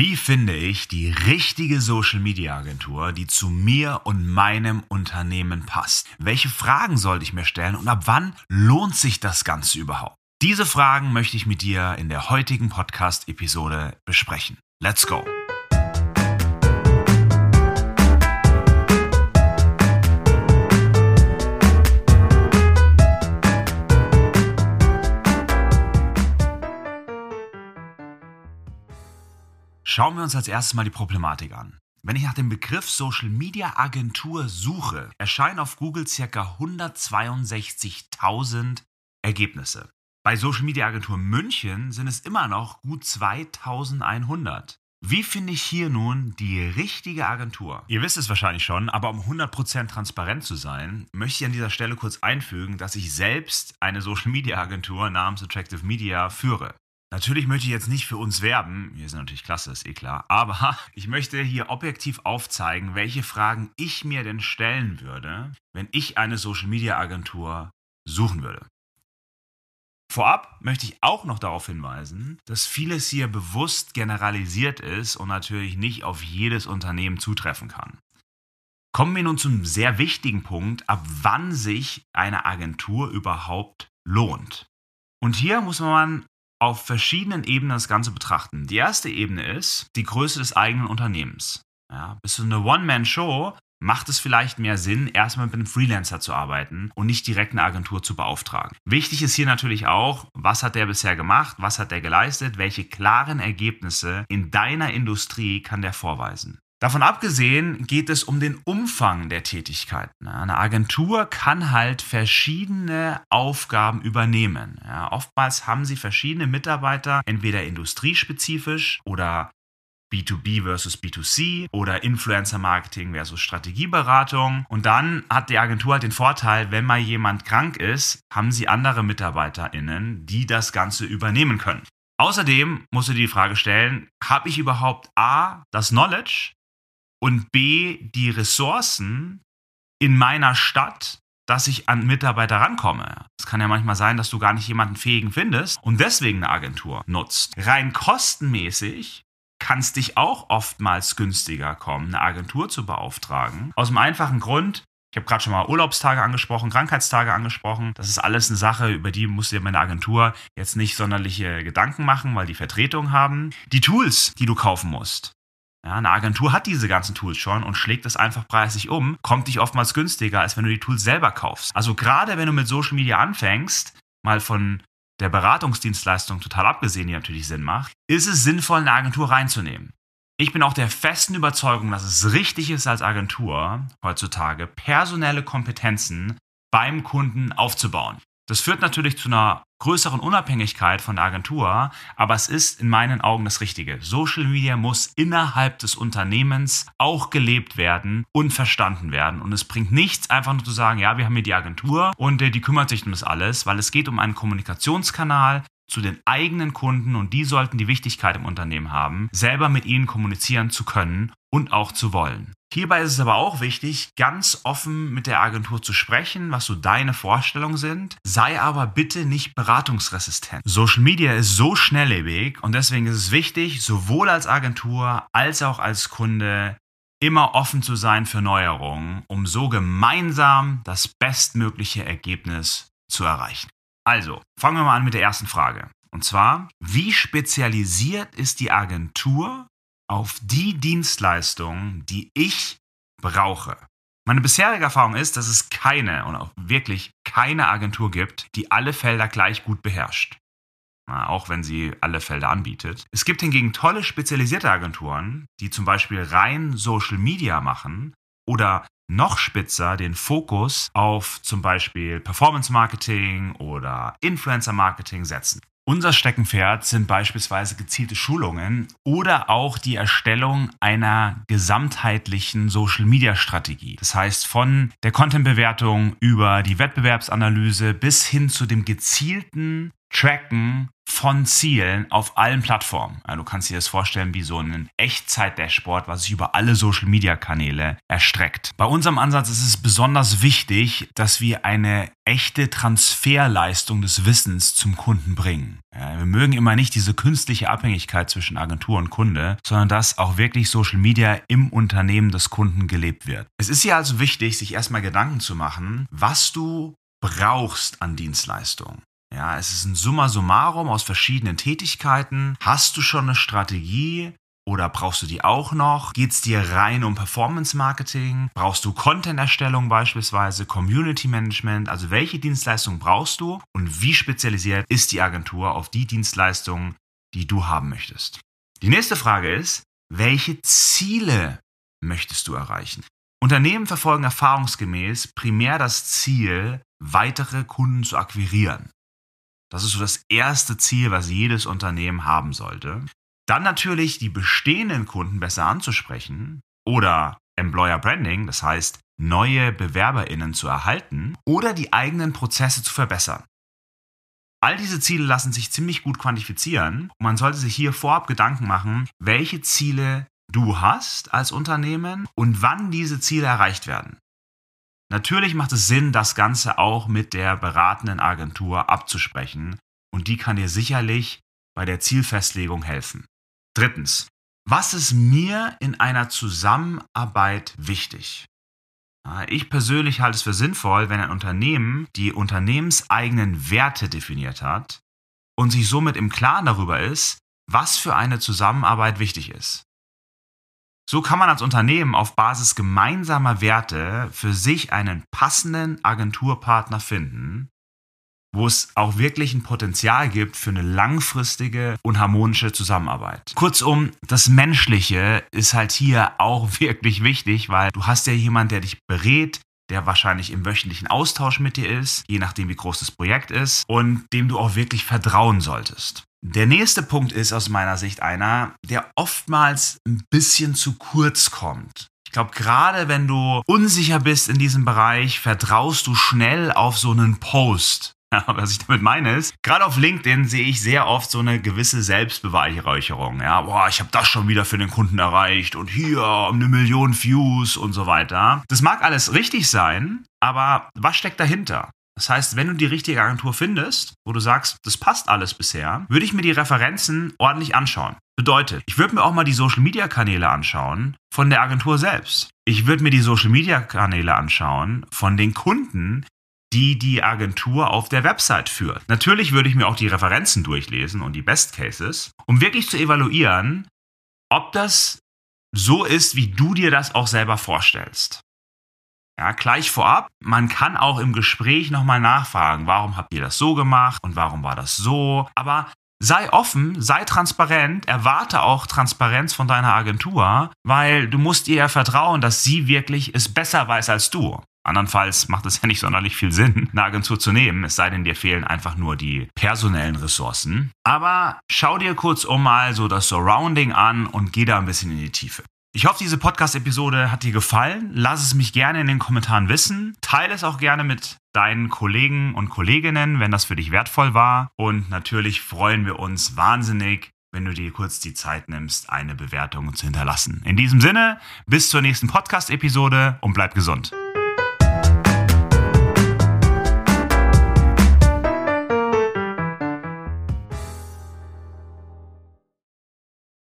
Wie finde ich die richtige Social Media Agentur, die zu mir und meinem Unternehmen passt? Welche Fragen sollte ich mir stellen und ab wann lohnt sich das Ganze überhaupt? Diese Fragen möchte ich mit dir in der heutigen Podcast-Episode besprechen. Let's go! Schauen wir uns als erstes mal die Problematik an. Wenn ich nach dem Begriff Social Media Agentur suche, erscheinen auf Google ca. 162.000 Ergebnisse. Bei Social Media Agentur München sind es immer noch gut 2100. Wie finde ich hier nun die richtige Agentur? Ihr wisst es wahrscheinlich schon, aber um 100% transparent zu sein, möchte ich an dieser Stelle kurz einfügen, dass ich selbst eine Social Media Agentur namens Attractive Media führe. Natürlich möchte ich jetzt nicht für uns werben, wir sind natürlich klasse, ist eh klar, aber ich möchte hier objektiv aufzeigen, welche Fragen ich mir denn stellen würde, wenn ich eine Social-Media-Agentur suchen würde. Vorab möchte ich auch noch darauf hinweisen, dass vieles hier bewusst generalisiert ist und natürlich nicht auf jedes Unternehmen zutreffen kann. Kommen wir nun zum sehr wichtigen Punkt, ab wann sich eine Agentur überhaupt lohnt. Und hier muss man auf verschiedenen Ebenen das Ganze betrachten. Die erste Ebene ist die Größe des eigenen Unternehmens. Ja, bist du eine One-Man-Show, macht es vielleicht mehr Sinn, erstmal mit einem Freelancer zu arbeiten und nicht direkt eine Agentur zu beauftragen. Wichtig ist hier natürlich auch, was hat der bisher gemacht, was hat der geleistet, welche klaren Ergebnisse in deiner Industrie kann der vorweisen. Davon abgesehen geht es um den Umfang der Tätigkeiten. Eine Agentur kann halt verschiedene Aufgaben übernehmen. Ja, oftmals haben sie verschiedene Mitarbeiter, entweder industriespezifisch oder B2B versus B2C oder Influencer Marketing versus Strategieberatung. Und dann hat die Agentur halt den Vorteil, wenn mal jemand krank ist, haben sie andere MitarbeiterInnen, die das Ganze übernehmen können. Außerdem musst du dir die Frage stellen, habe ich überhaupt A, das Knowledge, und B, die Ressourcen in meiner Stadt, dass ich an Mitarbeiter rankomme. Es kann ja manchmal sein, dass du gar nicht jemanden fähigen findest und deswegen eine Agentur nutzt. Rein kostenmäßig kann es dich auch oftmals günstiger kommen, eine Agentur zu beauftragen. Aus dem einfachen Grund, ich habe gerade schon mal Urlaubstage angesprochen, Krankheitstage angesprochen. Das ist alles eine Sache, über die musst du dir meine Agentur jetzt nicht sonderliche Gedanken machen, weil die Vertretung haben. Die Tools, die du kaufen musst, ja, eine Agentur hat diese ganzen Tools schon und schlägt das einfach preislich um, kommt dich oftmals günstiger, als wenn du die Tools selber kaufst. Also gerade wenn du mit Social Media anfängst, mal von der Beratungsdienstleistung total abgesehen, die natürlich Sinn macht, ist es sinnvoll, eine Agentur reinzunehmen. Ich bin auch der festen Überzeugung, dass es richtig ist, als Agentur heutzutage personelle Kompetenzen beim Kunden aufzubauen. Das führt natürlich zu einer größeren Unabhängigkeit von der Agentur, aber es ist in meinen Augen das Richtige. Social Media muss innerhalb des Unternehmens auch gelebt werden und verstanden werden. Und es bringt nichts, einfach nur zu sagen, ja, wir haben hier die Agentur und äh, die kümmert sich um das alles, weil es geht um einen Kommunikationskanal, zu den eigenen Kunden und die sollten die Wichtigkeit im Unternehmen haben, selber mit ihnen kommunizieren zu können und auch zu wollen. Hierbei ist es aber auch wichtig, ganz offen mit der Agentur zu sprechen, was so deine Vorstellungen sind. Sei aber bitte nicht beratungsresistent. Social Media ist so schnelllebig und deswegen ist es wichtig, sowohl als Agentur als auch als Kunde immer offen zu sein für Neuerungen, um so gemeinsam das bestmögliche Ergebnis zu erreichen. Also, fangen wir mal an mit der ersten Frage. Und zwar, wie spezialisiert ist die Agentur auf die Dienstleistungen, die ich brauche? Meine bisherige Erfahrung ist, dass es keine und auch wirklich keine Agentur gibt, die alle Felder gleich gut beherrscht. Auch wenn sie alle Felder anbietet. Es gibt hingegen tolle spezialisierte Agenturen, die zum Beispiel rein Social Media machen oder noch spitzer den Fokus auf zum Beispiel Performance Marketing oder Influencer Marketing setzen. Unser Steckenpferd sind beispielsweise gezielte Schulungen oder auch die Erstellung einer gesamtheitlichen Social-Media-Strategie. Das heißt, von der Content-Bewertung über die Wettbewerbsanalyse bis hin zu dem gezielten Tracken von Zielen auf allen Plattformen. Ja, du kannst dir das vorstellen wie so ein Echtzeit-Dashboard, was sich über alle Social-Media-Kanäle erstreckt. Bei unserem Ansatz ist es besonders wichtig, dass wir eine echte Transferleistung des Wissens zum Kunden bringen. Ja, wir mögen immer nicht diese künstliche Abhängigkeit zwischen Agentur und Kunde, sondern dass auch wirklich Social Media im Unternehmen des Kunden gelebt wird. Es ist hier also wichtig, sich erstmal Gedanken zu machen, was du brauchst an Dienstleistungen. Ja, es ist ein Summa summarum aus verschiedenen Tätigkeiten. Hast du schon eine Strategie? Oder brauchst du die auch noch? Geht es dir rein um Performance Marketing? Brauchst du Content-Erstellung beispielsweise, Community Management? Also welche Dienstleistungen brauchst du und wie spezialisiert ist die Agentur auf die Dienstleistungen, die du haben möchtest? Die nächste Frage ist, welche Ziele möchtest du erreichen? Unternehmen verfolgen erfahrungsgemäß primär das Ziel, weitere Kunden zu akquirieren. Das ist so das erste Ziel, was jedes Unternehmen haben sollte. Dann natürlich die bestehenden Kunden besser anzusprechen oder Employer Branding, das heißt neue Bewerberinnen zu erhalten oder die eigenen Prozesse zu verbessern. All diese Ziele lassen sich ziemlich gut quantifizieren und man sollte sich hier vorab Gedanken machen, welche Ziele du hast als Unternehmen und wann diese Ziele erreicht werden. Natürlich macht es Sinn, das Ganze auch mit der beratenden Agentur abzusprechen und die kann dir sicherlich bei der Zielfestlegung helfen. Drittens, was ist mir in einer Zusammenarbeit wichtig? Ich persönlich halte es für sinnvoll, wenn ein Unternehmen die unternehmenseigenen Werte definiert hat und sich somit im Klaren darüber ist, was für eine Zusammenarbeit wichtig ist. So kann man als Unternehmen auf Basis gemeinsamer Werte für sich einen passenden Agenturpartner finden, wo es auch wirklich ein Potenzial gibt für eine langfristige und harmonische Zusammenarbeit. Kurzum, das Menschliche ist halt hier auch wirklich wichtig, weil du hast ja jemanden, der dich berät, der wahrscheinlich im wöchentlichen Austausch mit dir ist, je nachdem wie groß das Projekt ist und dem du auch wirklich vertrauen solltest. Der nächste Punkt ist aus meiner Sicht einer, der oftmals ein bisschen zu kurz kommt. Ich glaube, gerade wenn du unsicher bist in diesem Bereich, vertraust du schnell auf so einen Post. Ja, was ich damit meine ist, gerade auf LinkedIn sehe ich sehr oft so eine gewisse Selbstbeweihräucherung. Ja, boah, ich habe das schon wieder für den Kunden erreicht und hier eine Million Views und so weiter. Das mag alles richtig sein, aber was steckt dahinter? Das heißt, wenn du die richtige Agentur findest, wo du sagst, das passt alles bisher, würde ich mir die Referenzen ordentlich anschauen. Bedeutet, ich würde mir auch mal die Social Media Kanäle anschauen von der Agentur selbst. Ich würde mir die Social Media Kanäle anschauen von den Kunden, die die Agentur auf der Website führt. Natürlich würde ich mir auch die Referenzen durchlesen und die Best Cases, um wirklich zu evaluieren, ob das so ist, wie du dir das auch selber vorstellst. Ja, gleich vorab, man kann auch im Gespräch nochmal nachfragen, warum habt ihr das so gemacht und warum war das so. Aber sei offen, sei transparent, erwarte auch Transparenz von deiner Agentur, weil du musst ihr ja vertrauen, dass sie wirklich es besser weiß als du. Andernfalls macht es ja nicht sonderlich viel Sinn, eine Agentur zu nehmen, es sei denn, dir fehlen einfach nur die personellen Ressourcen. Aber schau dir kurzum mal so das Surrounding an und geh da ein bisschen in die Tiefe. Ich hoffe, diese Podcast-Episode hat dir gefallen. Lass es mich gerne in den Kommentaren wissen. Teile es auch gerne mit deinen Kollegen und Kolleginnen, wenn das für dich wertvoll war. Und natürlich freuen wir uns wahnsinnig, wenn du dir kurz die Zeit nimmst, eine Bewertung zu hinterlassen. In diesem Sinne, bis zur nächsten Podcast-Episode und bleib gesund.